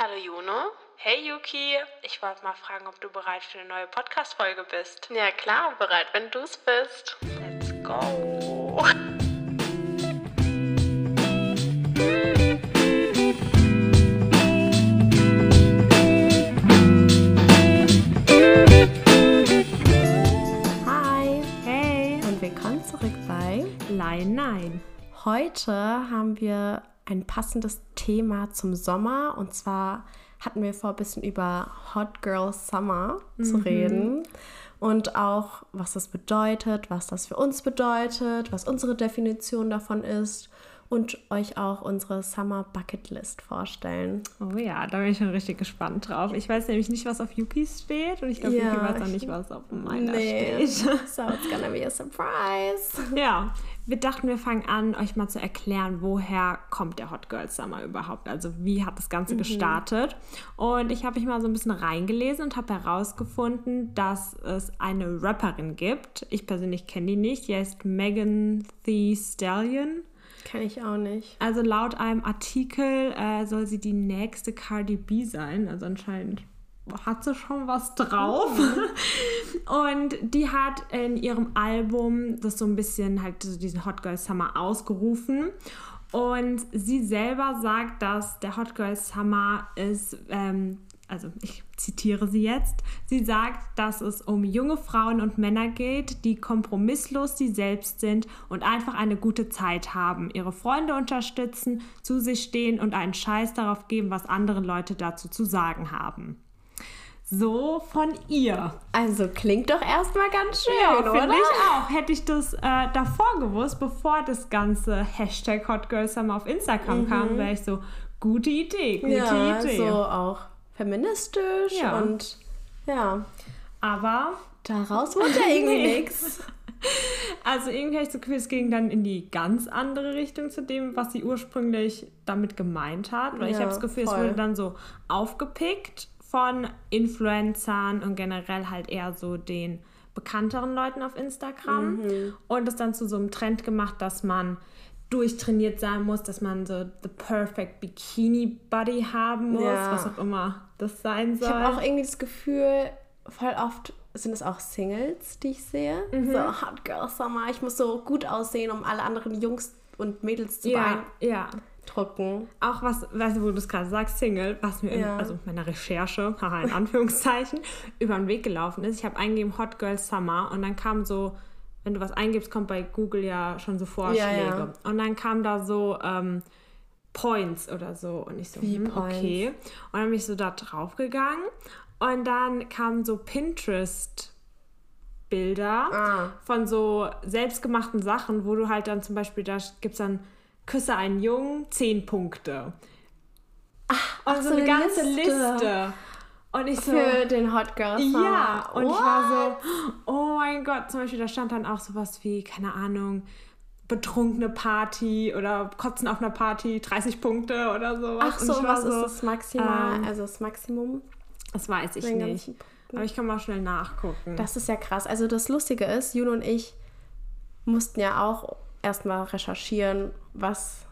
Hallo Juno. Hey Yuki, ich wollte mal fragen, ob du bereit für eine neue Podcast-Folge bist. Ja klar, bereit, wenn du es bist. Let's go. Hi Hey, und willkommen zurück bei Nein, nein. Heute haben wir ein passendes Thema zum Sommer und zwar hatten wir vor, ein bisschen über Hot Girl Summer zu reden und auch, was das bedeutet, was das für uns bedeutet, was unsere Definition davon ist und euch auch unsere Summer Bucket List vorstellen. Oh ja, da bin ich schon richtig gespannt drauf. Ich weiß nämlich nicht, was auf Yukis steht und ich glaube, Ja, Yuki weiß auch ich- nicht, was auf meiner Nee, steht. so it's gonna be a surprise. Ja, wir dachten, wir fangen an, euch mal zu erklären, woher kommt der Hot Girl Summer überhaupt? Also wie hat das Ganze gestartet? Und ich habe mich mal so ein bisschen reingelesen und habe herausgefunden, dass es eine Rapperin gibt. Ich persönlich kenne die nicht. Die heißt Megan Thee Stallion. Kenn ich auch nicht. Also laut einem Artikel äh, soll sie die nächste Cardi B sein. Also anscheinend hat sie schon was drauf. Und die hat in ihrem Album das so ein bisschen halt so diesen Hot Girl Summer ausgerufen. Und sie selber sagt, dass der Hot Girl Summer ist, ähm, also ich zitiere sie jetzt, sie sagt, dass es um junge Frauen und Männer geht, die kompromisslos sie selbst sind und einfach eine gute Zeit haben, ihre Freunde unterstützen, zu sich stehen und einen Scheiß darauf geben, was andere Leute dazu zu sagen haben. So von ihr. Also klingt doch erstmal ganz schön, Ja, oder? finde ich auch. Hätte ich das äh, davor gewusst, bevor das ganze Hashtag Hot Girl Summer auf Instagram kam, wäre ich so, gute Idee, gute Mhm. ja, Idee. so auch feministisch Ja. und ja, Aber, daraus wurde ja irgendwie nichts. also irgendwie habe ich so Gefühl, es ging dann in die ganz andere Richtung zu dem, was sie ursprünglich damit gemeint hat. Weil ich Ja, habe das Gefühl, es voll. wurde dann so aufgepickt von Influencern und generell halt eher so den bekannteren Leuten auf Instagram Mhm. und es dann zu so einem Trend gemacht, dass man durchtrainiert sein muss, dass man so the perfect Bikini Body haben muss, Ja. was auch immer das sein soll. Ich habe auch irgendwie das Gefühl, voll oft sind es auch Singles, die ich sehe. Mhm. So, Hot Girl Summer, ich muss so gut aussehen, um alle anderen Jungs und Mädels zu ja, ja. Beeindrucken. Auch was, weißt du, wo du es gerade sagst, Single, was mir Ja. in also meiner Recherche, haha, in Anführungszeichen, über den Weg gelaufen ist. Ich habe eingegeben Hot Girl Summer und dann kam so, wenn du was eingibst, kommt bei Google ja schon so Vorschläge. Ja, ja. Und dann kam da so ähm, Points oder so und ich so, Wie hm, okay. Und dann bin ich so da drauf gegangen und dann kamen so Pinterest Bilder Ah. von so selbstgemachten Sachen, wo du halt dann zum Beispiel, da gibt es dann Küsse einen Jungen, 10 Punkte. und so, so eine eine ganze Liste. Liste. Und ich so, Für den Hot Girl Summer. ja, und ich What? war so, oh mein Gott, zum Beispiel, da stand dann auch sowas wie, keine Ahnung, betrunkene Party oder Kotzen auf einer Party, 30 Punkte oder sowas. Ach so, ich was ist das Maximal, ähm, also das Maximum? Das weiß ich nicht. Aber ich kann mal schnell nachgucken. Das ist ja krass. Also das Lustige ist, Juno und ich mussten ja auch erstmal recherchieren, was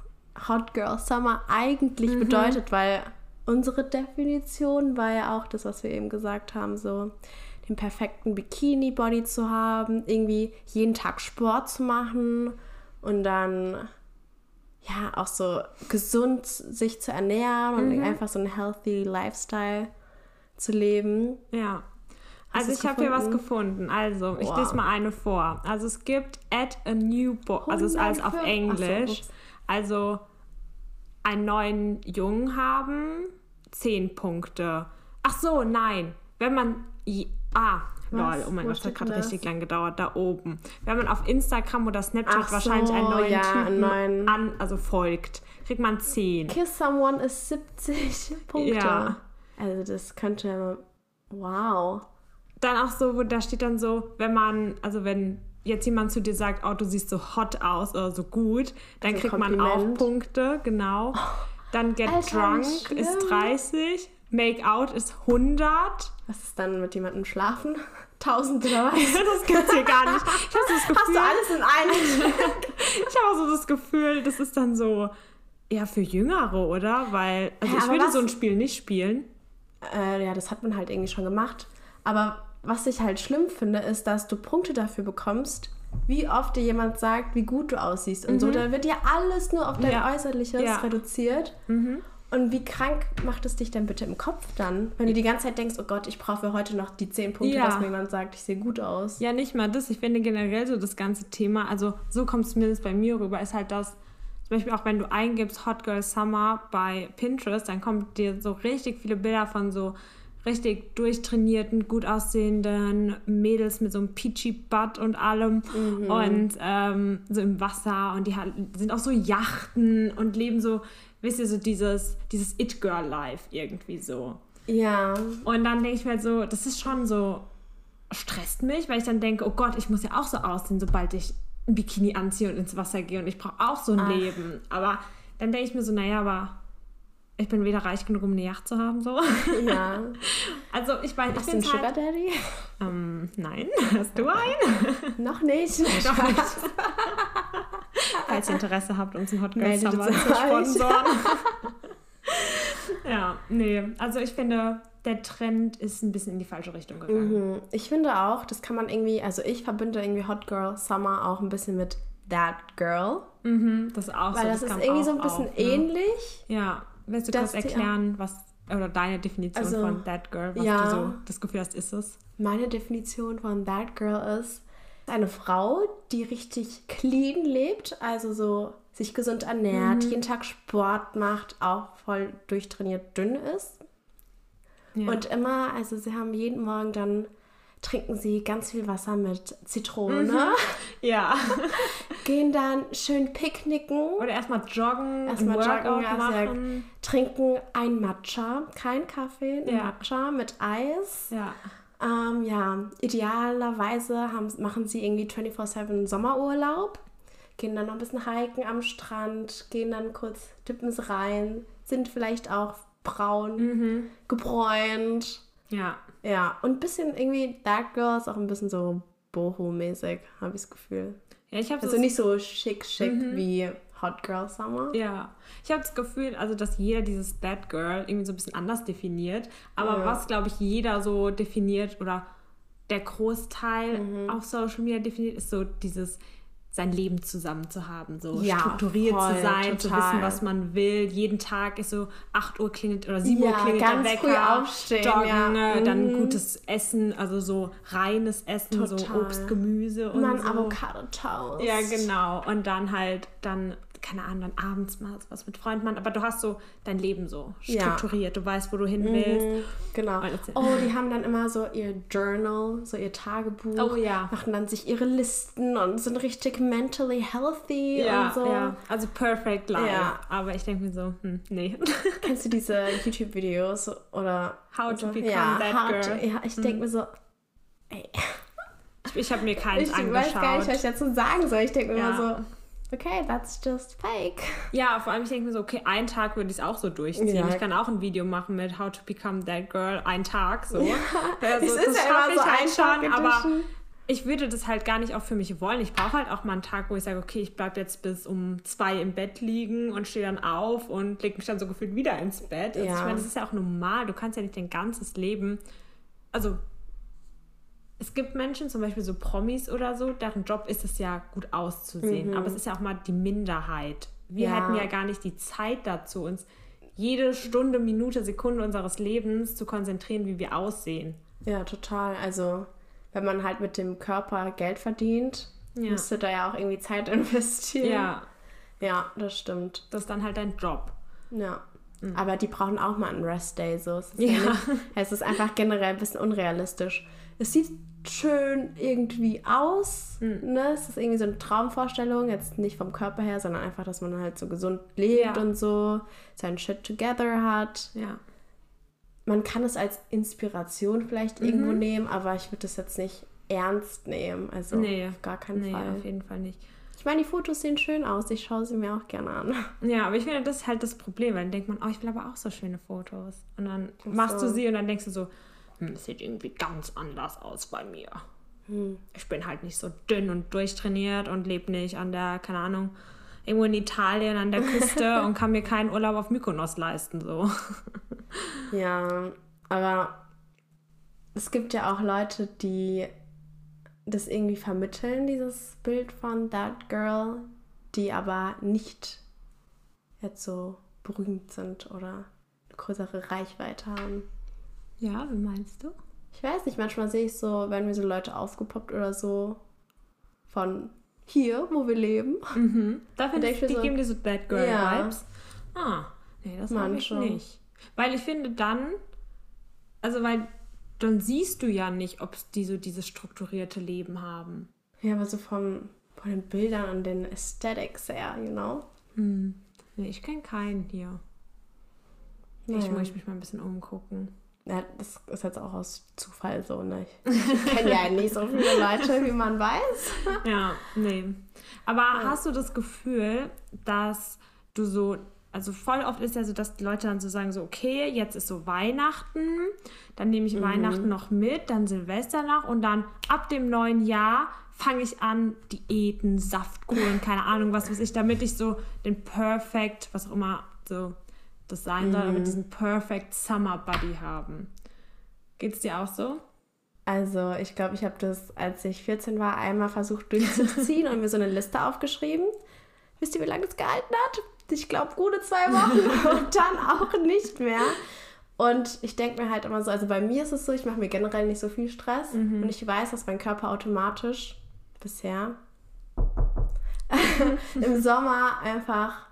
Hot Girl Summer eigentlich Mhm. bedeutet, weil unsere Definition war ja auch das, was wir eben gesagt haben, so den perfekten Bikini-Body zu haben, irgendwie jeden Tag Sport zu machen und dann ja auch so gesund sich zu ernähren Mhm. und einfach so einen healthy Lifestyle zu leben. Ja. Hast Also ich habe hier was gefunden? Also, ich lese mal eine vor. Also es gibt add a new boy, also es ist alles auf 105 Englisch. So, also einen neuen Jungen haben, 10 Punkte. Ach so, nein. Wenn man ah, lol, oh mein Gott, das hat gerade richtig lang gedauert, da oben. Wenn man auf Instagram oder Snapchat Ach wahrscheinlich einen so, neuen ja, einen Typen neuen- an, also folgt, kriegt man 10. Kiss Someone ist 70 Punkte. Ja. Also das könnte, wow. Dann auch so, wo da steht dann so, wenn man, also wenn jetzt jemand zu dir sagt, oh, du siehst so hot aus oder so gut, dann Also kriegt man auch Kompliment. Punkte, genau. Dann Get Alter, Drunk ist schlimm. 30, Make Out ist 100. Was ist dann mit jemandem schlafen? 1000 oder was? Das gibt's hier gar nicht. Ich habe so das Hast du Gefühl, alles in einem? ich habe so das Gefühl, das ist dann so eher für Jüngere, oder? Weil, also Ja, ich würde was- so ein Spiel nicht spielen. Äh, ja, das hat man halt irgendwie schon gemacht. Aber was ich halt schlimm finde, ist, dass du Punkte dafür bekommst, wie oft dir jemand sagt, wie gut du aussiehst und so. Da wird ja alles nur auf dein Mhm. Ja. Äußerliches Ja. Mhm. reduziert. Und wie krank macht es dich denn bitte im Kopf dann? Wenn du die ganze Zeit denkst, oh Gott, ich brauche heute noch die 10 Punkte, Ja. dass mir jemand sagt, ich sehe gut aus. Ja, nicht mal das. Ich finde generell so das ganze Thema, also so kommt es zumindest bei mir rüber, ist halt das, zum Beispiel auch wenn du eingibst Hot Girl Summer bei Pinterest, dann kommen dir so richtig viele Bilder von so richtig durchtrainierten, gut aussehenden Mädels mit so einem peachy Butt und allem und ähm, so im Wasser und die sind auf so Yachten und leben so, wisst ihr, so dieses, dieses It-Girl-Life irgendwie so. Ja. Und dann denke ich mir halt so, das ist schon so, stresst mich, weil ich dann denke, oh Gott, ich muss ja auch so aussehen, sobald ich ein Bikini anziehe und ins Wasser gehe und ich brauche auch so ein Ach. Leben. Aber dann denke ich mir so, naja, aber ich bin weder reich genug, um eine Yacht zu haben, so. Ja. Also ich weiß, ich Hast du einen Sugar halt, Daddy? ähm, nein, hast du einen? Noch nicht. Noch nicht. Falls ihr Interesse habt, uns ein Hot Girl Summer zu sponsoren. ja, nee, also ich finde, der Trend ist ein bisschen in die falsche Richtung gegangen. Mhm. Ich finde auch, das kann man irgendwie, also ich verbinde irgendwie Hot Girl Summer auch ein bisschen mit That Girl. Mhm, das ist auch so. Weil das, kam ist irgendwie so ein bisschen auf, ne? ähnlich. Ja, willst du dass kurz erklären, was oder deine Definition Also, von That Girl, was ja. du so das Gefühl hast, ist es? Meine Definition von That Girl ist eine Frau, die richtig clean lebt, also so sich gesund ernährt, Mhm. jeden Tag Sport macht, auch voll durchtrainiert dünn ist. Ja. Und immer, also sie haben jeden Morgen dann trinken sie ganz viel Wasser mit Zitrone, Mhm. ja. gehen dann schön picknicken, Oder erstmal joggen, Erstmal joggen, machen. trinken ein Matcha, kein Kaffee, ein Ja. Matcha mit Eis. Ja. Ähm, ja, idealerweise haben, machen sie irgendwie 24-7 Sommerurlaub, gehen dann noch ein bisschen hiken am Strand, gehen dann kurz, tippen sie rein, sind vielleicht auch braun, Mhm. gebräunt. Ja. Ja, und ein bisschen irgendwie That Girl ist auch ein bisschen so Boho-mäßig, habe ich das Gefühl. Ja, ich Also nicht so schick, schick wie Hot Girl Summer. Ja, ich habe das Gefühl, also dass jeder dieses Bad Girl irgendwie so ein bisschen anders definiert. Aber Ja. was, glaube ich, jeder so definiert oder der Großteil Mhm. auf Social Media definiert, ist so dieses sein Leben zusammen zu haben, so Ja, strukturiert voll, zu sein, zu total. wissen, was man will. Jeden Tag ist so 8 Uhr klingelt oder 7 Uhr Ja, klingelt ganz der früh Wecker, aufstehen, joggen, ja. ne, dann Mhm. gutes Essen, also so reines Essen, so Total. Obst, Gemüse und ein so. Avocado Toast. Ja, genau. Und dann halt, dann, keine Ahnung, dann abends mal was mit Freunden machen. Aber du hast so dein Leben so Ja. strukturiert. Du weißt, wo du hin willst. Mhm, Genau. Oh, die haben dann immer so ihr Journal, so ihr Tagebuch. Oh, ja. Machen dann sich ihre Listen und sind richtig mentally healthy Ja, und so. ja. Also perfect life. Ja. Aber ich denke mir so, hm, nee. Kennst du diese YouTube-Videos oder How to so? become ja, that girl. Mhm. To, ja, ich denke mir so, ey, Ich, ich habe mir keins ich weiß angeschaut. gar nicht, was ich dazu sagen soll. Ich denke mir Ja. immer so, okay, that's just fake. Ja, vor allem ich denke mir so, okay, einen Tag würde ich es auch so durchziehen. Ja. Ich kann auch ein Video machen mit How to become that girl, ein Tag so. Also, Es ist das ja immer so ich halt schon, aber. Ich würde das halt gar nicht auch für mich wollen. Ich brauche halt auch mal einen Tag, wo ich sage, okay, ich bleibe jetzt bis um zwei im Bett liegen und stehe dann auf und lege mich dann so gefühlt wieder ins Bett. Also Ja. ich meine, das ist ja auch normal. Du kannst ja nicht dein ganzes Leben, also es gibt Menschen, zum Beispiel so Promis oder so, deren Job ist es ja gut auszusehen. Aber es ist ja auch mal die Minderheit. Wir Mhm. Ja. hätten ja gar nicht die Zeit dazu, uns jede Stunde, Minute, Sekunde unseres Lebens zu konzentrieren, wie wir aussehen. Ja, total. Also, wenn man halt mit dem Körper Geld verdient, Ja. müsste da ja auch irgendwie Zeit investieren. Ja, Ja, das stimmt. das ist dann halt dein Job. Ja. Aber die brauchen auch mal einen Rest-Day. So. Es, ist ja. Mhm. Ja. nicht, es ist einfach generell ein bisschen unrealistisch. Es sieht schön irgendwie aus. Mhm. Ne? Es ist irgendwie so eine Traumvorstellung. Jetzt nicht vom Körper her, sondern einfach, dass man halt so gesund lebt Ja. und so sein Shit together hat. Ja. Man kann es als Inspiration vielleicht Mhm. irgendwo nehmen, aber ich würde das jetzt nicht ernst nehmen. Also Nee. auf gar keinen Nee, Fall. auf jeden Fall nicht. Ich meine, die Fotos sehen schön aus. Ich schaue sie mir auch gerne an. Ja, aber ich finde, das ist halt das Problem, weil dann denkt man, oh, ich will aber auch so schöne Fotos. Und dann machst du so. sie und dann denkst du so, hm, es sieht irgendwie ganz anders aus bei mir. Hm. Ich bin halt nicht so dünn und durchtrainiert und lebe nicht an der, keine Ahnung, irgendwo in Italien an der Küste und kann mir keinen Urlaub auf Mykonos leisten. So. Ja, aber es gibt ja auch Leute, die das irgendwie vermitteln, dieses Bild von That Girl, die aber nicht jetzt so berühmt sind oder eine größere Reichweite haben. Ja, wie meinst du? Ich weiß nicht, manchmal sehe ich so, wenn mir so Leute aufgepoppt oder so von hier, wo wir leben. Da finde ich, ich die so- geben dir so Bad Girl Ja. Vibes. Ah, nee, das habe ich nicht. Weil ich finde dann, also weil dann siehst du ja nicht, ob die so dieses strukturierte Leben haben. Ja, aber so vom, von den Bildern und den Aesthetics her, you know? Nee, ich kenne keinen hier. Ich Ja. muss mich mal ein bisschen umgucken. Ja, das ist jetzt auch aus Zufall so, ne? Ich kenne ja nicht so viele Leute, wie man weiß. Ja, nee. Aber hast du das Gefühl, dass du so, also voll oft ist ja so, dass die Leute dann so sagen, so, okay, jetzt ist so Weihnachten, dann nehme ich Weihnachten noch mit, dann Silvester noch und dann ab dem neuen Jahr fange ich an, Diäten, Saftkuren, keine Ahnung, was weiß ich, damit ich so den Perfect, was auch immer so das sein soll, damit diesen Perfect Summer Buddy haben. Geht's dir auch so? Also, ich glaube, ich habe das, als ich 14 war, einmal versucht durchzuziehen und mir so eine Liste aufgeschrieben. Wisst ihr, wie lange es gehalten hat? Ich glaube, gute zwei Wochen und dann auch nicht mehr. Und ich denke mir halt immer so, also bei mir ist es so, ich mache mir generell nicht so viel Stress und ich weiß, dass mein Körper automatisch bisher im Sommer einfach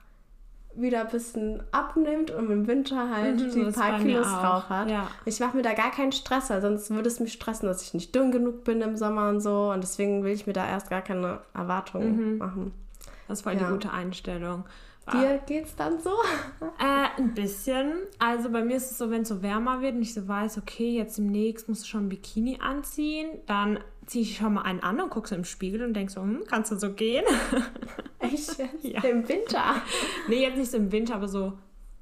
wieder ein bisschen abnimmt und im Winter halt Mhm, so die paar Kilos drauf hat. ja. Ich mache mir da gar keinen Stress, weil sonst würde es mich stressen, dass ich nicht dünn genug bin im Sommer und so. Und deswegen will ich mir da erst gar keine Erwartungen machen. Das voll Ja. die gute Einstellung. Dir geht's dann so? Äh, ein bisschen. Also bei mir ist es so, wenn es so wärmer wird und ich so weiß, okay, jetzt demnächst musst du schon ein Bikini anziehen, dann ziehe ich schon mal einen an und gucke so im Spiegel und denke so, hm, kannst du so gehen? Echt? Ja. Im Winter? nee, jetzt nicht so im Winter, aber so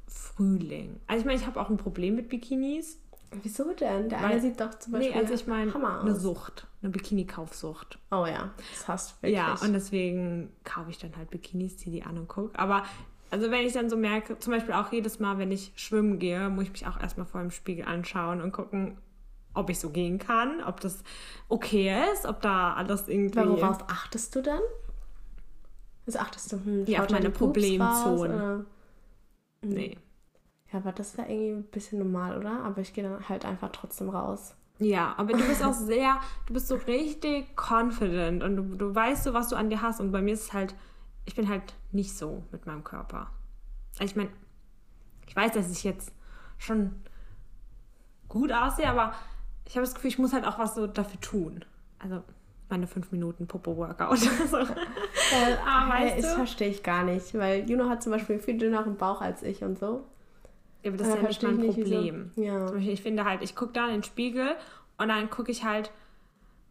Frühling. Also ich meine, ich habe auch ein Problem mit Bikinis. Wieso denn? Der Weil- eine sieht doch zum Beispiel Nee, also ich meine, eine. Sucht, eine Bikini-Kaufsucht. Oh ja, das hast du wirklich. Ja, und deswegen kaufe ich dann halt Bikinis, ziehe die an und gucke. Aber also wenn ich dann so merke, zum Beispiel auch jedes Mal, wenn ich schwimmen gehe, muss ich mich auch erstmal vor dem Spiegel anschauen und gucken, ob ich so gehen kann, ob das okay ist, ob da alles irgendwie... Aber worauf achtest du dann? Was achtest du? Hm, Ja, auf meine raus, Problemzonen. oder? Nee. Ja, aber das wäre irgendwie ein bisschen normal, oder? Aber ich gehe dann halt einfach trotzdem raus. Ja, aber du bist auch sehr, du bist so richtig confident und du, du weißt so, was du an dir hast. Und bei mir ist es halt, ich bin halt nicht so mit meinem Körper. Also ich meine, ich weiß, dass ich jetzt schon gut aussehe, aber ich habe das Gefühl, ich muss halt auch was so dafür tun. Also meine 5 Minuten Popo-Workout. so. Ah, weißt das du? verstehe ich gar nicht, weil Juno hat zum Beispiel viel dünneren Bauch als ich und so. Ja, aber das ist ja nicht mein nicht, wieso. Problem. Ja. Zum Beispiel, ich finde halt, ich gucke da in den Spiegel und dann gucke ich halt,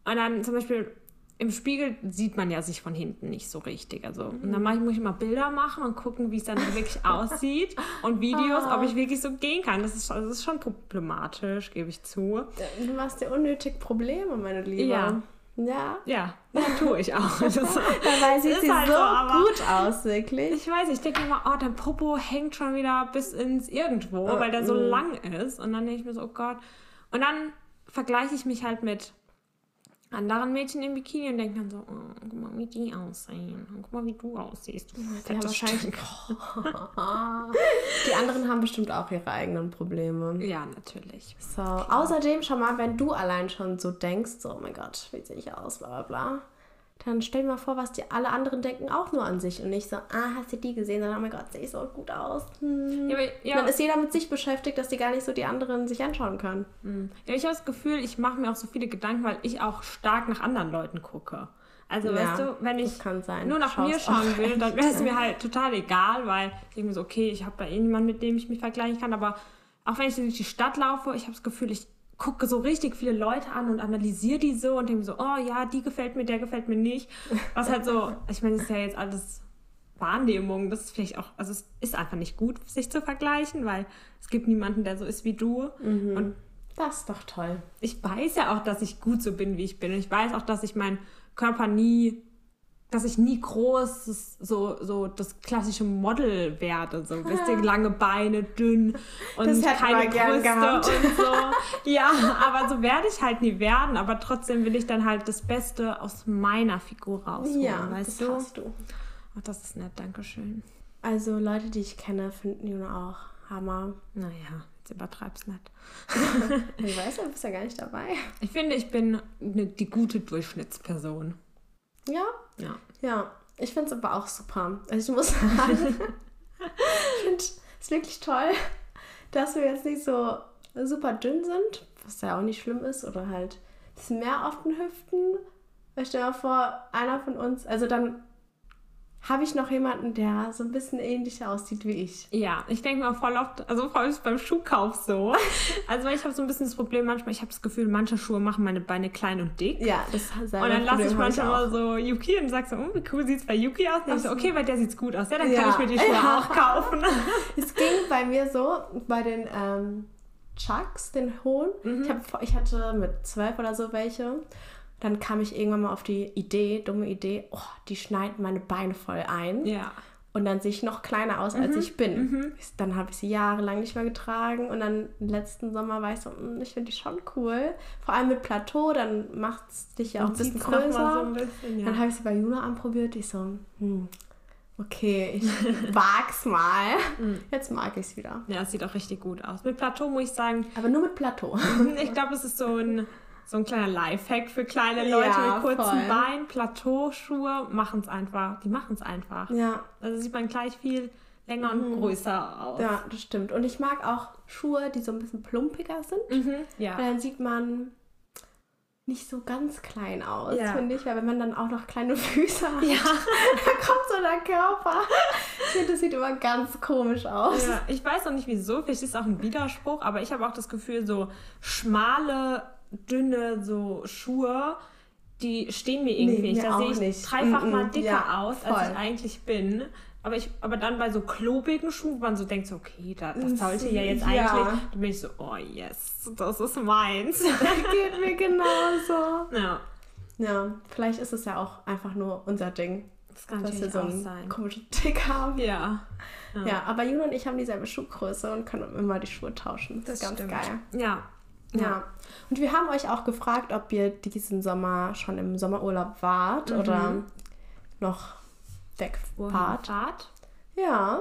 und dann zum Beispiel im Spiegel sieht man ja sich von hinten nicht so richtig. Also, und dann muss ich immer Bilder machen und gucken, wie es dann wirklich aussieht und Videos, ob ich wirklich so gehen kann. Das ist, das ist schon problematisch, gebe ich zu. Du machst dir unnötig Probleme, meine Liebe. Ja. Ja. Ja, ja tue ich auch. Das, Dabei sieht ist sie halt so so, gut aus, wirklich. ich weiß, ich denke immer, oh, dein Popo hängt schon wieder bis ins Irgendwo, weil der so lang ist. Und dann denke ich mir so, oh Gott. Und dann vergleiche ich mich halt mit anderen Mädchen im Bikini und denke dann so, oh, guck mal, wie die aussehen. Und guck mal, wie du aussiehst. Du Ja, wahrscheinlich. Die anderen haben bestimmt auch ihre eigenen Probleme. Ja, natürlich. So, außerdem schon mal, wenn du allein schon so denkst, so, oh mein Gott, wie sehe ich aus, bla bla bla, dann stell dir mal vor, was die alle anderen denken auch nur an sich und nicht so, ah, hast du die gesehen? Dann, oh mein Gott, sehe ich so gut aus. Hm. Ja, aber, ja, Dann ist jeder mit sich beschäftigt, dass die gar nicht so die anderen sich anschauen können. ja, ich habe das Gefühl, ich mache mir auch so viele Gedanken, weil ich auch stark nach anderen Leuten gucke. Also, Ja, weißt du, wenn ich kann sein. nur nach Schaust mir schauen will, dann wäre es mir halt total egal, weil ich denke mir so, okay, ich habe da eh niemanden, mit dem ich mich vergleichen kann. Aber auch wenn ich durch die Stadt laufe, ich habe das Gefühl, ich gucke so richtig viele Leute an und analysiere die so und denke so, oh ja, die gefällt mir, der gefällt mir nicht. Was halt so, ich meine, das ist ja jetzt alles Wahrnehmung. Das ist vielleicht auch, also es ist einfach nicht gut, sich zu vergleichen, weil es gibt niemanden, der so ist wie du. Und Das ist doch toll. ich weiß ja auch, dass ich gut so bin, wie ich bin. Und ich weiß auch, dass ich meinen Körper nie dass ich nie groß so, so das klassische Model werde. So wisst ihr, lange Beine, dünn und keine Brüste und so. Ja, aber so werde ich halt nie werden. Aber trotzdem will ich dann halt das Beste aus meiner Figur rausholen. Ja, weißt das du? hast du. Ach, das ist nett, danke schön. Also Leute, die ich kenne, finden Juna auch Hammer. Naja, jetzt übertreib's nicht. Ich weiß, du bist ja gar nicht dabei. Ich finde, ich bin ne, die gute Durchschnittsperson. Ja, Ja. ja. Ich finde es aber auch super. Also ich muss sagen, ich finde es wirklich toll, dass wir jetzt nicht so super dünn sind, was ja auch nicht schlimm ist, oder halt ein bisschen mehr auf den Hüften. Weil stell dir mal vor, einer von uns, also dann habe ich noch jemanden, der so ein bisschen ähnlicher aussieht wie ich. Ja, ich denke mal voll oft, also vor allem beim Schuhkauf so. Also ich habe so ein bisschen das Problem manchmal, ich habe das Gefühl, manche Schuhe machen meine Beine klein und dick. Ja, das Und dann lasse ich manchmal mal so Yuki und sag so, oh, wie cool sieht's bei Yuki aus? Und ich so, okay, bei der sieht's gut aus. Ja, dann kann Ja. ich mir die Schuhe Ja. auch kaufen. Es ging bei mir so, bei den ähm, Chucks, den hohen. Ich, hab, ich hatte mit zwölf oder so welche. Dann kam ich irgendwann mal auf die Idee, dumme Idee, oh, die schneiden meine Beine voll ein. Ja. Und dann sehe ich noch kleiner aus, als ich bin. Ich- Dann habe ich sie jahrelang nicht mehr getragen. Und dann letzten Sommer war ich so, "Mm, ich finde die schon cool. Vor allem mit Plateau, dann macht es dich ja auch ein bisschen größer. so ein bisschen, ja. Dann habe ich sie bei Juna anprobiert. Ich so, hm, okay, ich wag's mal. Mhm. Jetzt mag ich es wieder. ja, es sieht auch richtig gut aus. Mit Plateau muss ich sagen, Aber nur mit Plateau. ich glaube, es ist so ein, so ein kleiner Lifehack für kleine Ja, Leute mit kurzen voll. Beinen. Plateauschuhe machen es einfach. Die machen es einfach. Ja, Also sieht man gleich viel länger und größer aus. ja, das stimmt. Und ich mag auch Schuhe, die so ein bisschen plumpiger sind. Mhm, ja. Weil dann sieht man nicht so ganz klein aus, Ja. finde ich. Weil wenn man dann auch noch kleine Füße hat, Ja. dann kommt so der Körper. Ich finde, das sieht immer ganz komisch aus. Ja, ich weiß noch nicht wieso, vielleicht ist es auch ein Widerspruch, aber ich habe auch das Gefühl, so schmale, dünne so Schuhe, die stehen mir irgendwie Nee, nicht. Da sehe ich dreifach Mm, mal mm, dicker ja, aus, als voll. ich eigentlich bin. Aber, ich, aber dann bei so klobigen Schuhen, wo man so denkt, so, okay, da, das sollte ja jetzt Ja. eigentlich, dann bin ich so, oh yes, das ist meins. Geht mir genauso. ja, Ja, vielleicht ist es ja auch einfach nur unser Ding, das kann dass wir so einen sein. komischen Tick haben. Ja, Ja, aber Juno und ich haben dieselbe Schuhgröße und können immer die Schuhe tauschen. Das, ist ganz stimmt. geil. Ja. Ja. Und wir haben euch auch gefragt, ob ihr diesen Sommer schon im Sommerurlaub wart Mhm. oder noch weg Wohin wart. fahrt? Ja,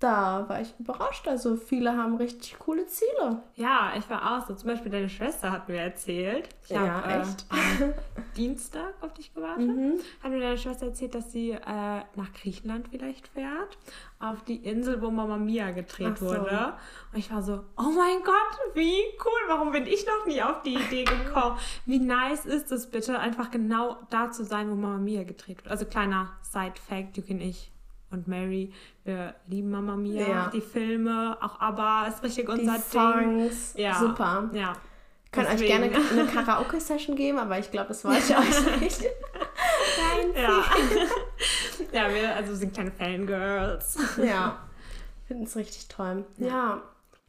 da war ich überrascht. Also viele haben richtig coole Ziele. Ja, ich war auch so. Zum Beispiel deine Schwester hat mir erzählt. Ich Ja, hab, äh, echt? am Dienstag auf dich gewartet. Mhm. Hat mir deine Schwester erzählt, dass sie äh, nach Griechenland vielleicht fährt. Auf die Insel, wo Mama Mia gedreht so. wurde. Und ich war so, oh mein Gott, wie cool. Warum bin ich noch nie auf die Idee gekommen? Wie nice ist es bitte, einfach genau da zu sein, wo Mama Mia gedreht wird. Also kleiner Side-Fact, Yuki und ich und Mary, wir lieben Mama Mia, Ja. die Filme, auch ABBA ist richtig Die unser Ding. Songs, Ja. super. Ja. Könnt euch gerne eine Karaoke-Session geben, aber ich glaube, das wollt ihr euch nicht. Nein. Ja. ja, wir also sind kleine Fangirls. Ja, finden es richtig toll. Ja.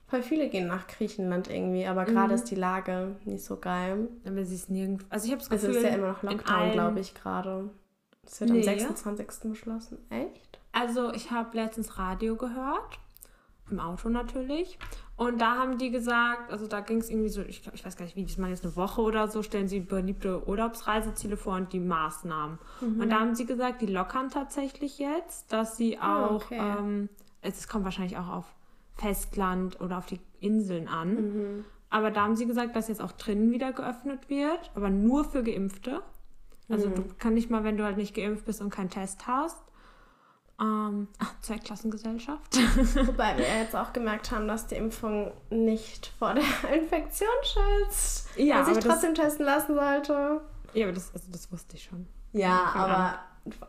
voll viele gehen nach Griechenland irgendwie, aber gerade ist die Lage nicht so geil. Aber sie ist nirgendwo. Also ich habe das Also Gefühl, ist ja immer noch Lockdown, glaube ich, gerade. Es wird Nee. am 26. beschlossen. Echt? Also ich habe letztens Radio gehört, im Auto natürlich. Und da haben die gesagt, also da ging es irgendwie so, ich, glaub, ich weiß gar nicht, wie, die machen jetzt eine Woche oder so, stellen sie beliebte Urlaubsreiseziele vor und die Maßnahmen. Und da haben sie gesagt, die lockern tatsächlich jetzt, dass sie Ah, auch, okay. ähm, es kommt wahrscheinlich auch auf Festland oder auf die Inseln an. Aber da haben sie gesagt, dass jetzt auch drinnen wieder geöffnet wird, aber nur für Geimpfte. Also du kannst nicht mal, wenn du halt nicht geimpft bist und keinen Test hast. Ähm, ach, Zweitklassengesellschaft. Wobei wir jetzt auch gemerkt haben, dass die Impfung nicht vor der Infektion schützt. Ja, Man sich aber das- trotzdem testen lassen sollte. ja, aber das, also das wusste ich schon. Ja, aber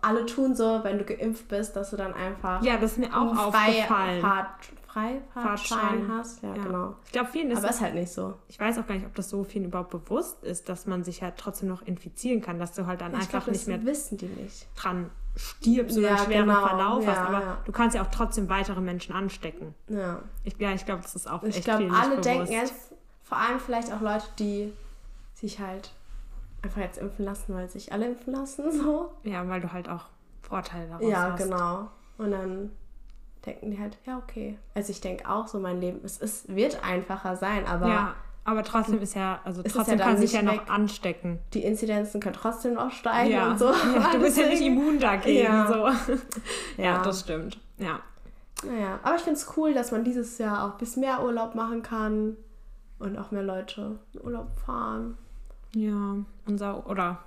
alle tun so, wenn du geimpft bist, dass du dann einfach Ja, das ist mir auch aufgefallen. Fahrt, Freifahrtschein Fahrtschein. hast. Ja, Ja. genau. Ich glaube, vielen ist Aber es, ist halt nicht so. ich weiß auch gar nicht, ob das so vielen überhaupt bewusst ist, dass man sich halt trotzdem noch infizieren kann, dass du halt dann Ich einfach glaube, das nicht mehr wissen die nicht. dran stirbst oder Ja, einen schweren genau. Verlauf hast. Ja, Aber ja. du kannst ja auch trotzdem weitere Menschen anstecken. Ja. Ich, ja, ich glaube, das ist auch Ich echt glaube, vielen alle nicht denken bewusst. jetzt, vor allem vielleicht auch Leute, die sich halt einfach jetzt impfen lassen, weil sich alle impfen lassen, so. Ja, weil du halt auch Vorteile daraus Ja, hast. genau. Und dann denken die halt, ja, okay. Also ich denke auch so, mein Leben, es ist, wird einfacher sein, aber Ja, aber trotzdem ist ja, also es trotzdem ja kann sich ja noch anstecken. die Inzidenzen können trotzdem noch steigen Ja. und so. ja, du bist ja nicht immun dagegen. Ja. So. ja, Ja. das stimmt. Ja. Naja, aber ich finde es cool, dass man dieses Jahr auch ein bisschen mehr Urlaub machen kann und auch mehr Leute in Urlaub fahren. Ja, unser, oder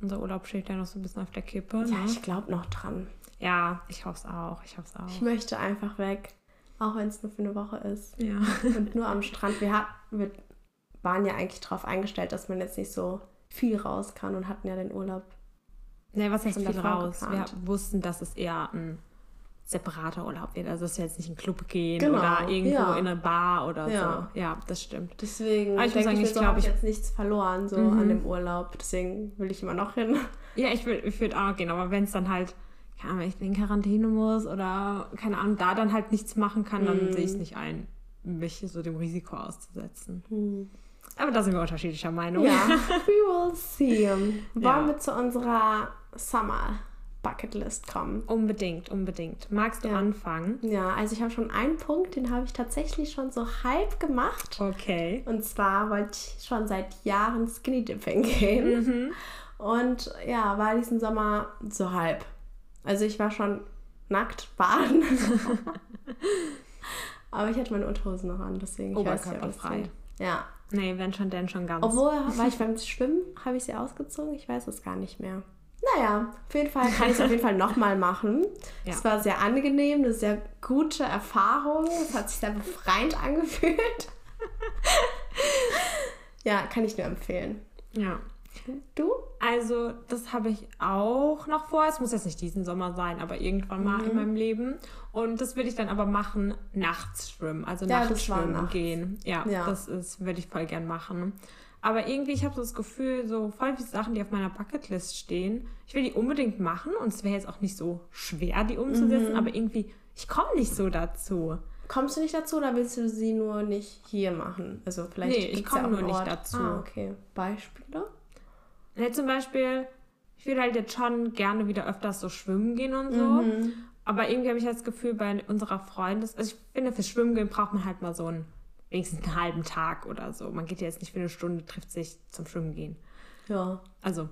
unser Urlaub steht ja noch so ein bisschen auf der Kippe. Ja, ne? ich glaube noch dran. ja ich hoffe es auch. Ich hoffe es auch. Ich möchte einfach weg, auch wenn es nur für eine Woche ist. ja. Und nur am Strand. Wir, hat, wir waren ja eigentlich darauf eingestellt, dass man jetzt nicht so viel raus kann und hatten ja den Urlaub. Nee, was heißt viel raus? Wir geplant. wussten, dass es eher ein separater Urlaub wird. Also dass wir jetzt nicht in einen Club gehen Genau, oder irgendwo ja. in eine Bar oder Ja. so. Ja, das stimmt. Deswegen Aber ich muss sagen, ich ich so, glaub, habe ich jetzt nichts verloren so Mhm. an dem Urlaub. Deswegen will ich immer noch hin. Ja, ich würde ich würd auch gehen, aber wenn es dann halt, keine Ahnung, wenn ich in Quarantäne muss oder keine Ahnung, da dann halt nichts machen kann, dann Mhm. sehe ich es nicht ein, mich so dem Risiko auszusetzen. Hm. Aber da sind wir unterschiedlicher Meinung. Ja, we will see. Wollen wir zu unserer Summer Bucketlist kommen? Unbedingt, unbedingt. Magst du Ja. anfangen? Ja, also ich habe schon einen Punkt, den habe ich tatsächlich schon so halb gemacht. Okay. Und zwar wollte ich schon seit Jahren Skinny Dipping gehen. Mhm. Und ja, war diesen Sommer so halb. Also ich war schon nackt baden. Aber ich hatte meine Unterhosen noch an, deswegen das Oberkörperfrei. Ja. Nee, wenn schon, denn schon ganz. Obwohl, war ich beim Schwimmen, habe ich sie ausgezogen? Ich weiß es gar nicht mehr. Naja, auf jeden Fall kann ich es auf jeden Fall nochmal machen. Ja. Es war sehr angenehm, eine sehr gute Erfahrung. Es hat sich sehr befreiend angefühlt. ja, kann ich nur empfehlen. Ja. Du? Also, das habe ich auch noch vor. Es muss jetzt nicht diesen Sommer sein, aber irgendwann mal Mhm. in meinem Leben. Und das würde ich dann aber machen, nachts schwimmen. Also Ja, nachts schwimmen nachts. gehen. Ja, Ja. das ist, würde ich voll gern machen. Aber irgendwie, ich habe so das Gefühl, so voll viele Sachen, die auf meiner Bucketlist stehen, ich will die unbedingt machen und es wäre jetzt auch nicht so schwer, die umzusetzen, Mhm. aber irgendwie, ich komme nicht so dazu. Kommst du nicht dazu oder willst du sie nur nicht hier machen? Also vielleicht Nee, ich komme ja nur nicht dazu. Ah, okay. Beispiele? Ja, zum Beispiel, ich würde halt jetzt schon gerne wieder öfters so schwimmen gehen und so. Mhm. Aber irgendwie habe ich das Gefühl, bei unserer Freundes... Also ich finde, fürs Schwimmen gehen braucht man halt mal so einen, wenigstens einen halben Tag oder so. Man geht ja jetzt nicht für eine Stunde, trifft sich zum Schwimmen gehen. Ja. Also,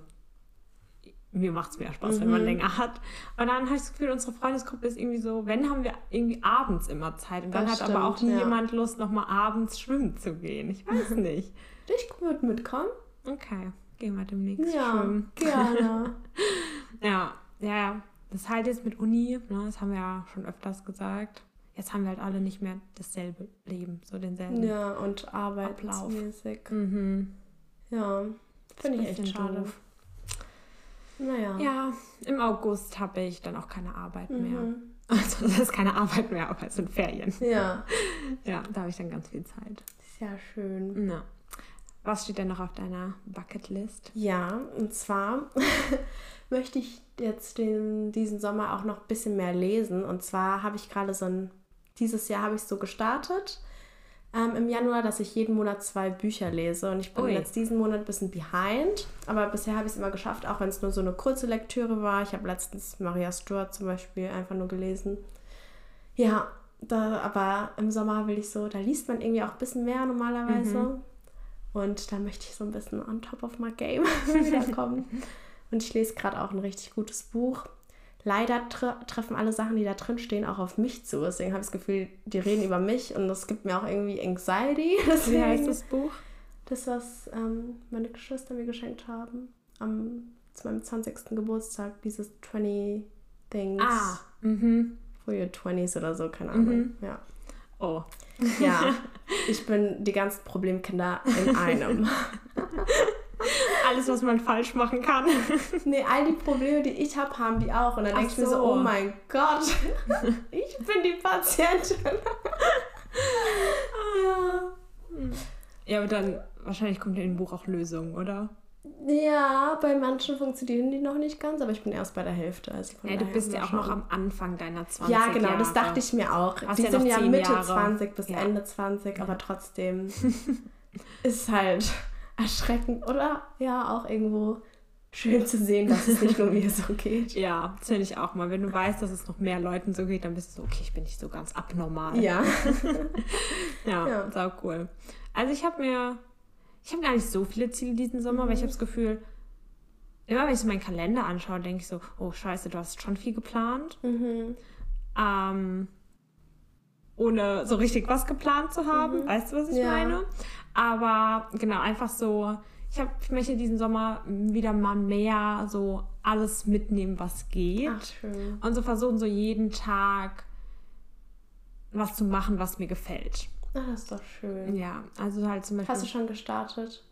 mir macht es mehr Spaß, wenn man länger hat. Und dann habe ich das Gefühl, unsere Freundesgruppe ist irgendwie so, wenn haben wir irgendwie abends immer Zeit. Und dann Das hat aber auch stimmt, nie ja. jemand Lust, nochmal abends schwimmen zu gehen. Ich weiß nicht. Ich würde mitkommen. Okay, gehen wir demnächst Ja, schwimmen. gerne. Ja, ja, ja. Das ist halt jetzt mit Uni, ne, das haben wir ja schon öfters gesagt. Jetzt haben wir halt alle nicht mehr dasselbe Leben, so denselben. ja, und arbeitsmäßig. Mhm. Ja, finde ich echt schade. doof. Naja. Ja, im August habe ich dann auch keine Arbeit mehr. Mhm. Also das ist keine Arbeit mehr, aber es sind Ferien. Ja, Ja, da habe ich dann ganz viel Zeit. sehr schön. Na. Was steht denn noch auf deiner Bucketlist? Ja, und zwar möchte ich jetzt den, diesen Sommer auch noch ein bisschen mehr lesen. Und zwar habe ich gerade so ein, dieses Jahr habe ich so gestartet ähm, im Januar, dass ich jeden Monat zwei Bücher lese. Und ich bin Ui. jetzt diesen Monat ein bisschen behind. Aber bisher habe ich es immer geschafft, auch wenn es nur so eine kurze Lektüre war. Ich habe letztens Maria Stuart zum Beispiel einfach nur gelesen. Ja, da, aber im Sommer will ich so, da liest man irgendwie auch ein bisschen mehr normalerweise. Und da möchte ich so ein bisschen on top of my game wiederkommen. Und ich lese gerade auch ein richtig gutes Buch. Leider tre treffen alle Sachen, die da drin stehen, auch auf mich zu. Deswegen habe ich das Gefühl, die reden über mich und das gibt mir auch irgendwie Anxiety. Wie Deswegen, heißt das Buch? Das, was ähm, meine Geschwister mir geschenkt haben am, zu meinem 20. Geburtstag. Dieses 20 Things Ah, mhm. for your 20s oder so, keine Ahnung. Ja. Oh. ja, ich bin die ganzen Problemkinder in einem. Alles, was man falsch machen kann. Nee, all die Probleme, die ich habe, haben die auch. Und dann denke ich mir so, oh mein Gott, ich bin die Patientin. ja. Ja, aber dann wahrscheinlich kommt in dem Buch auch Lösungen, oder? Ja, bei manchen funktionieren die noch nicht ganz, aber ich bin erst bei der Hälfte. Also Ja, du bist ja auch noch am Anfang deiner 20 Ja, genau, Jahre. das dachte ich mir auch. Hast die ja sind ja Mitte Jahre. 20 bis Ja. Ende 20, aber trotzdem ist halt erschreckend oder ja auch irgendwo schön zu sehen, dass es nicht nur mir so geht. Ja, das finde ich auch mal. Wenn du weißt, dass es noch mehr Leuten so geht, dann bist du so, okay, ich bin nicht so ganz abnormal. Ja. Ja, Ja. sau cool. Also ich habe mir, ich habe gar nicht so viele Ziele diesen Sommer, weil ich habe das Gefühl, immer wenn ich so meinen Kalender anschaue, denke ich so, oh scheiße, du hast schon viel geplant. Ähm, ohne so richtig was geplant zu haben. Weißt du, was ich Ja. meine? Aber genau, einfach so, ich, hab, ich möchte diesen Sommer wieder mal mehr so alles mitnehmen, was geht. Ach. Und so versuchen, so jeden Tag was zu machen, was mir gefällt. Ah, das ist doch schön. Ja, also halt zum Beispiel. Hast du schon gestartet?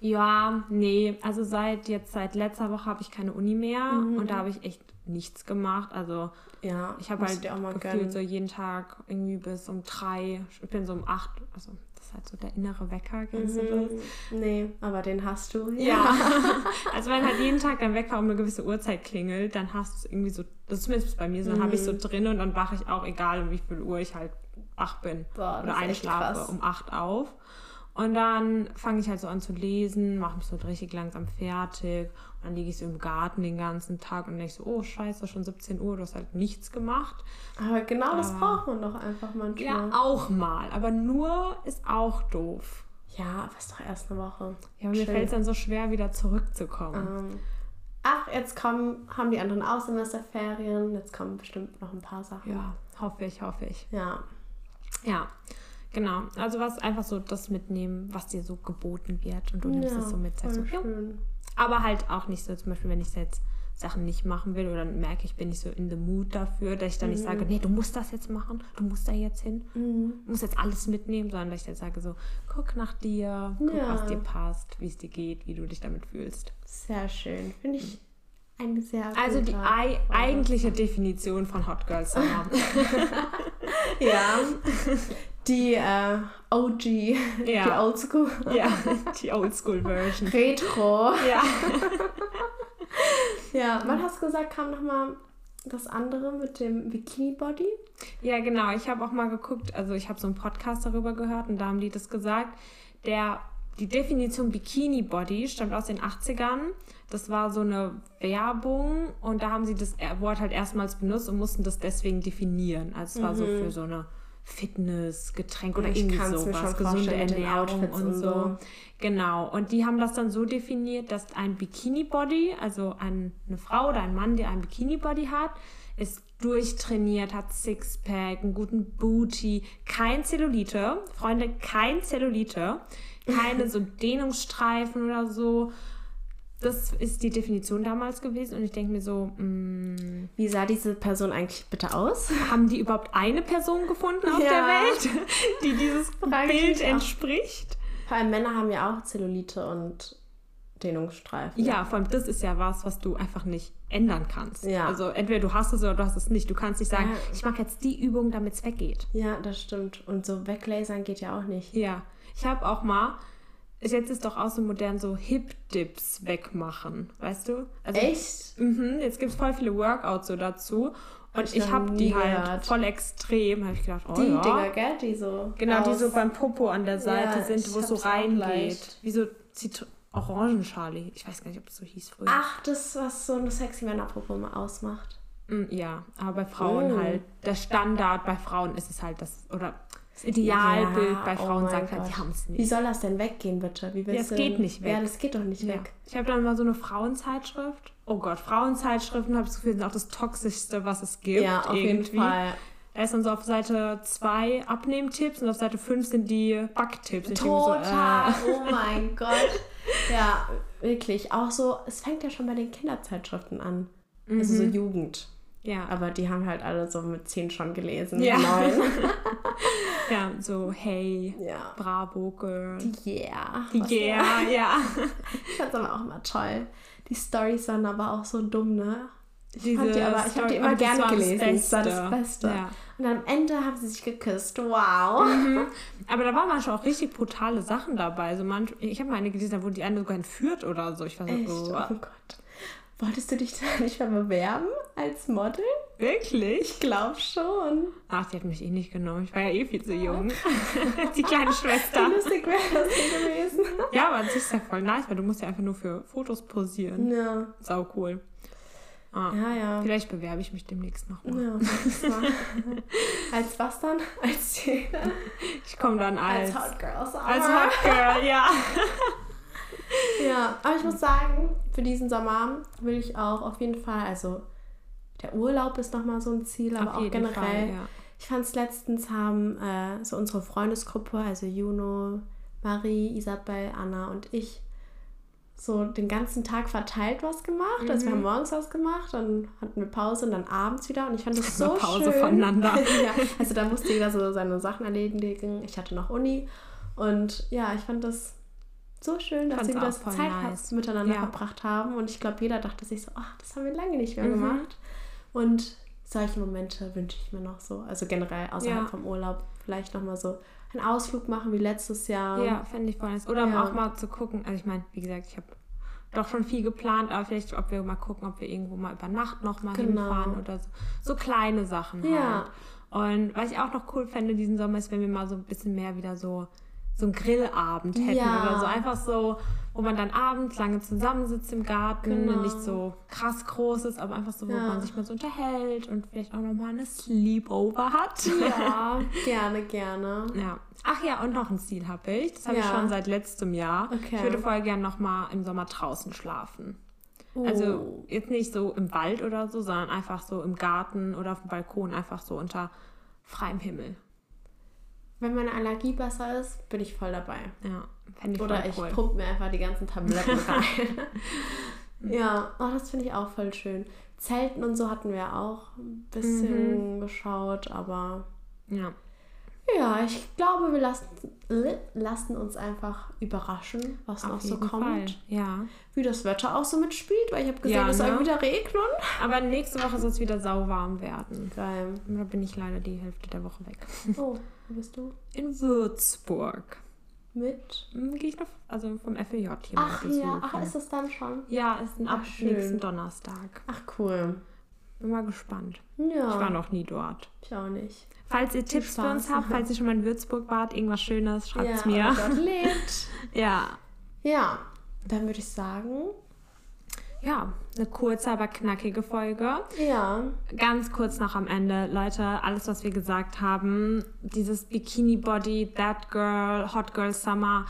Ja, nee, also seit jetzt seit letzter Woche habe ich keine Uni mehr und da habe ich echt nichts gemacht. Also Ja, ich habe halt auch mal gefühlt gönnen. so jeden Tag irgendwie bis um drei, ich bin so um acht, also das ist halt so der innere Wecker, kennst du das? Nee, aber den hast du. Ja. also wenn halt jeden Tag dein Wecker um eine gewisse Uhrzeit klingelt, dann hast du es irgendwie so, das ist zumindest bei mir so, dann habe ich Mhm. so drin und dann wache ich auch, egal um wie viel Uhr ich halt wach bin Boah, das oder einschlafe, um acht auf. Und dann fange ich halt so an zu lesen, mache mich so richtig langsam fertig. Und dann liege ich so im Garten den ganzen Tag und denke so, oh scheiße, schon 17 Uhr, du hast halt nichts gemacht. Aber genau das Aber- braucht man doch einfach manchmal. Ja, auch mal. Aber nur ist auch doof. Ja, aber ist doch erst eine Woche. Ja, mir fällt es dann so schwer, wieder zurückzukommen. Ähm, ach, jetzt kommen, haben die anderen auch Semesterferien. Jetzt kommen bestimmt noch ein paar Sachen. Ja, hoffe ich, hoffe ich. Ja. Ja, genau. Also was einfach so das mitnehmen, was dir so geboten wird und du nimmst ja, es so mit. Sagst so, schön. Aber halt auch nicht so, zum Beispiel, wenn ich jetzt Sachen nicht machen will oder dann merke ich, bin nicht so in the mood dafür, dass ich dann nicht Mhm. sage, nee, du musst das jetzt machen, du musst da jetzt hin, du musst jetzt alles mitnehmen, sondern dass ich dann sage so, guck nach dir, guck, Ja. was dir passt, wie es dir geht, wie du dich damit fühlst. Sehr schön. Finde ich ein sehr Also die eigentliche Definition von Hot Girl Summer. Ja. Die äh, OG, Ja. die Oldschool. ja, die Oldschool Version. Retro. Ja. Ja, wann hast du gesagt, kam nochmal das andere mit dem Bikini-Body? Ja, genau. Ich habe auch mal geguckt, also ich habe so einen Podcast darüber gehört und da haben die das gesagt. Der, die Definition Bikini Body stammt aus den 80ern. Das war so eine Werbung und da haben sie das Wort halt erstmals benutzt und mussten das deswegen definieren. Also es war so für so eine Fitness, Getränk oder Ich irgendwie sowas, gesunde Ernährung und und so. so. Genau. Und die haben das dann so definiert, dass ein Bikini-Body, also ein, eine Frau oder ein Mann, der ein Bikini-Body hat, ist durchtrainiert, hat Sixpack, einen guten Booty, kein Zellulite, Freunde, kein Zellulite, keine so Dehnungsstreifen oder so. Das ist die Definition damals gewesen und ich denke mir so, mm, Wie sah diese Person eigentlich bitte aus? haben die überhaupt eine Person gefunden auf Ja. der Welt, die dieses Bild auch. entspricht? Vor allem Männer haben ja auch Zellulite und Dehnungsstreifen. Ja, vor allem das ist ja was, was du einfach nicht ändern kannst. Ja. Also entweder du hast es oder du hast es nicht. Du kannst nicht sagen, Ja. ich mache jetzt die Übung, damit es weggeht. Ja, das stimmt. Und so weglasern geht ja auch nicht. Ja, ich habe auch mal, jetzt ist doch auch so modern, so Hip-Dips wegmachen, weißt du? Also, Echt? Mhm, jetzt gibt es voll viele Workouts so dazu. Und ich ich habe die halt gehört. voll extrem. habe ich gedacht, oh Die ja. Dinger, gell? Die so. Genau, die raus- so beim Popo an der Seite Ja, sind, wo es so reingeht. Wie so Zit Orangenschale. Ich weiß gar nicht, ob das so hieß früher. Ach, das, was so eine sexy Männerpopo mal ausmacht. Mm, Ja, aber bei Frauen Oh. halt, der Standard bei Frauen ist es halt das, oder das Idealbild Ja, bei oh Frauen mein sagt halt, die haben es Wie nicht. soll das denn weggehen, bitte? Wie Ja, es du geht denn- nicht weg. Ja, das geht doch nicht Ja. weg. Ich habe dann mal so eine Frauenzeitschrift. Oh Gott, Frauenzeitschriften habe ich das Gefühl, sind auch das Toxischste, was es gibt. Ja, auf jeden irgendwie. Fall. Da ist dann so auf Seite 2 Abnehmtipps und auf Seite 5 sind die Backtipps. Ich Total. So, äh, Oh mein Gott. Ja, wirklich. Auch so, es fängt ja schon bei den Kinderzeitschriften an. Also so Mhm. Jugend. Ja, Aber die haben halt alle so mit zehn schon gelesen. Ja. Neun. ja, so hey, ja. Bravo Girl. Yeah. Was- yeah, ja. Ich fand's aber auch immer toll. Die Storys waren aber auch so dumm, ne? Ich fand die aber, ich habe die immer gerne das gelesen. Das war das Beste. Ja. Und am Ende haben sie sich geküsst. Wow. Aber da waren manchmal auch richtig brutale Sachen dabei. Also manch, ich habe mal eine gelesen, da wurde die eine sogar entführt oder so. Ich war so, Echt? oh. Oh Gott. Wolltest du dich da nicht mal bewerben als Model? Wirklich? Ich glaube schon. Ach, die hat mich eh nicht genommen. Ich war ja eh viel zu jung. die kleine Schwester. Lustig wäre das gewesen. Ja, aber sich ist ja voll nice, weil du musst ja einfach nur für Fotos posieren. Ja. Sau cool. Ah, Ja, ja. Vielleicht bewerbe ich mich demnächst nochmal. Ja, das als was dann? Als die, Ich komme dann als, als Hot Girl Summer. als Hot Girl, ja. Ja, aber ich muss sagen, für diesen Sommer will ich auch auf jeden Fall, also der Urlaub ist nochmal so ein Ziel, aber Auf auch generell. Fall, ja. Ich fand es letztens haben äh, so unsere Freundesgruppe, also Juno, Marie, Isabel, Anna und ich, so den ganzen Tag verteilt was gemacht. Also wir Mhm. haben morgens was gemacht, dann hatten wir Pause und dann abends wieder und ich fand das so Eine Pause schön. voneinander. ja, also da musste jeder so seine Sachen erledigen. Ich hatte noch Uni und ja, ich fand das so schön, dass wir wieder so voll Zeit nice. miteinander Ja. verbracht haben und ich glaube, jeder dachte sich so, ach, das haben wir lange nicht mehr Mhm. gemacht. Und solche Momente wünsche ich mir noch so. Also generell außerhalb Ja. vom Urlaub vielleicht nochmal so einen Ausflug machen wie letztes Jahr. Ja, fände ich voll nice. Oder Ja. auch mal zu gucken. Also ich meine, wie gesagt, ich habe doch schon viel geplant, aber vielleicht, ob wir mal gucken, ob wir irgendwo mal über Nacht noch mal Genau. hinfahren oder so. So kleine Sachen Ja. halt. Und was ich auch noch cool fände diesen Sommer ist, wenn wir mal so ein bisschen mehr wieder so so einen Grillabend hätten Ja. oder so. Einfach so, wo man dann abends lange zusammensitzt im Garten Genau. und nicht so krass groß ist, aber einfach so, wo Ja. man sich mal so unterhält und vielleicht auch noch mal eine Sleepover hat. Ja, gerne, gerne. Ja. Ach ja, und noch ein Ziel habe ich. Das habe ich Ja. schon seit letztem Jahr. Okay. Ich würde voll gern noch mal im Sommer draußen schlafen. Oh. Also jetzt nicht so im Wald oder so, sondern einfach so im Garten oder auf dem Balkon, einfach so unter freiem Himmel. Wenn meine Allergie besser ist, bin ich voll dabei. Ja, ich Oder voll ich cool. pumpe mir einfach die ganzen Tabletten rein. ja, oh, das finde ich auch voll schön. Zelten und so hatten wir auch ein bisschen Mhm. geschaut, aber Ja. ja, ich glaube, wir lassen, lassen uns einfach überraschen, was noch auf so jeden kommt. Fall. Ja. Wie das Wetter auch so mitspielt, weil ich habe gesehen, Ja, es soll ne? wieder regnen. Aber nächste Woche soll es wieder sauwarm werden. Geil. Da bin ich leider die Hälfte der Woche weg. Oh, wo bist du? In Würzburg. Mit? Hm, Gehe ich noch, also vom FLJ hier Ach ja, ach, ist es dann schon? Ja, ist ein Ach, ab nächsten Donnerstag. Ach, cool. Bin mal gespannt. Ja. Ich war noch nie dort. Ich auch nicht. Falls ihr Tipps für uns Spaß. habt, falls ihr schon mal in Würzburg wart, irgendwas Schönes, schreibt es ja, mir. dort lebt. Ja. Ja, dann würde ich sagen, Ja, eine kurze, aber knackige Folge. ja, Ganz kurz noch am Ende, Leute, alles, was wir gesagt haben, dieses Bikini-Body, That Girl, Hot Girl Summer,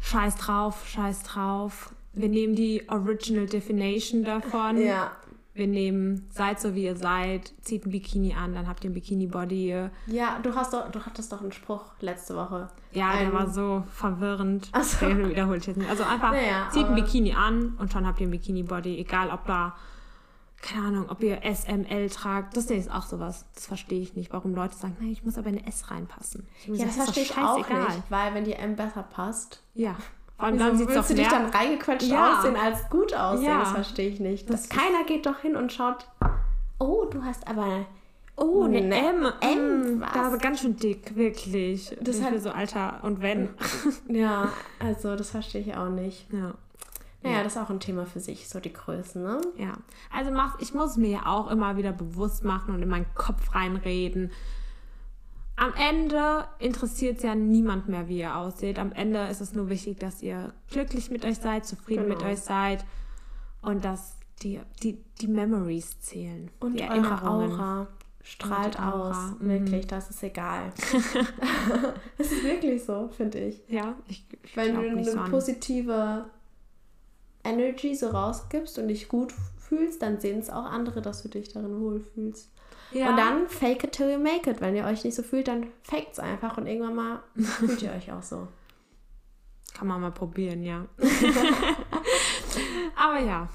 scheiß drauf, scheiß drauf. Wir nehmen die Original Definition davon. ja. Wir nehmen, seid so wie ihr seid, zieht ein Bikini an, dann habt ihr ein Bikini-Body. Ja, du hast doch, du hattest doch einen Spruch letzte Woche. Ja, Ein- der war so verwirrend. Ach so. Den wiederhole ich jetzt nicht. Also einfach Naja, zieht ein Bikini an und schon habt ihr ein Bikini-Body. Egal, ob da, keine Ahnung, ob ihr SML tragt. Das ist auch sowas. Das verstehe ich nicht, warum Leute sagen, nein, ich muss aber in eine S reinpassen. Ja, das doch verstehe ich auch nicht, weil wenn dir M besser passt, Ja. Und wieso dann es willst du dich dann reingequetscht Ja. aussehen als gut aussehen? Ja. Das verstehe ich nicht. Das Keiner geht doch hin und schaut, oh, du hast aber, Oh, eine Ne- M. M, Mm, was? Da aber ganz schön dick, wirklich. Das ist so alter und wenn. ja, also das verstehe ich auch nicht. Ja. Naja, das ist auch ein Thema für sich, so die Größen, ne? Ja, also mach, ich muss mir ja auch immer wieder bewusst machen und in meinen Kopf reinreden. Am Ende interessiert es ja niemand mehr, wie ihr aussieht. Am Ende ist es nur wichtig, dass ihr glücklich mit euch seid, zufrieden Genau. mit euch seid und dass die, die, die Memories zählen. Und die eure Aura strahlt Aura, aus. mhm. Wirklich, das ist egal. Es ist wirklich so, finde ich. Ja, ich, ich Wenn du eine so positive Energy so rausgibst und dich gut fühlst, dann sehen es auch andere, dass du dich darin wohlfühlst. Ja. Und dann fake it till you make it. Wenn ihr euch nicht so fühlt, dann faked es einfach und irgendwann mal fühlt ihr euch auch so. Kann man mal probieren, ja. Aber ja,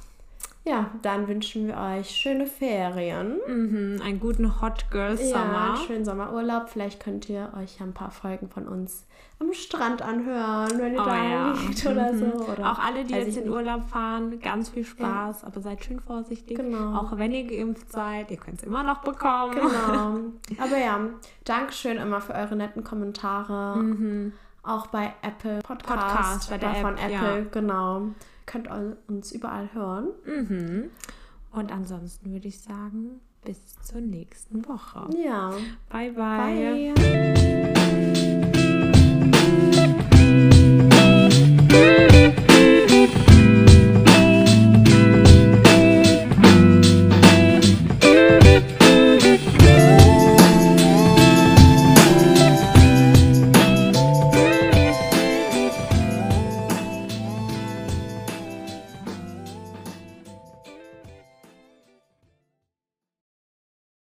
Ja, dann wünschen wir euch schöne Ferien. mhm, einen guten Hot Girl Ja, Summer. einen schönen Sommerurlaub. Vielleicht könnt ihr euch ja ein paar Folgen von uns am Strand anhören, wenn ihr Oh da ja. liegt oder so. Mhm. Oder auch alle, die jetzt in nicht. Urlaub fahren, ganz viel Spaß, aber seid schön vorsichtig. Genau. Auch wenn ihr geimpft seid, ihr könnt es immer noch bekommen. Genau. Aber ja, Dankeschön immer für eure netten Kommentare. Auch bei Apple Podcast, Mhm. Podcast, bei der äh, von App, Apple, ja. genau könnt uns überall hören. Mhm. Und ansonsten würde ich sagen, bis zur nächsten Woche. Ja. Bye, bye. bye.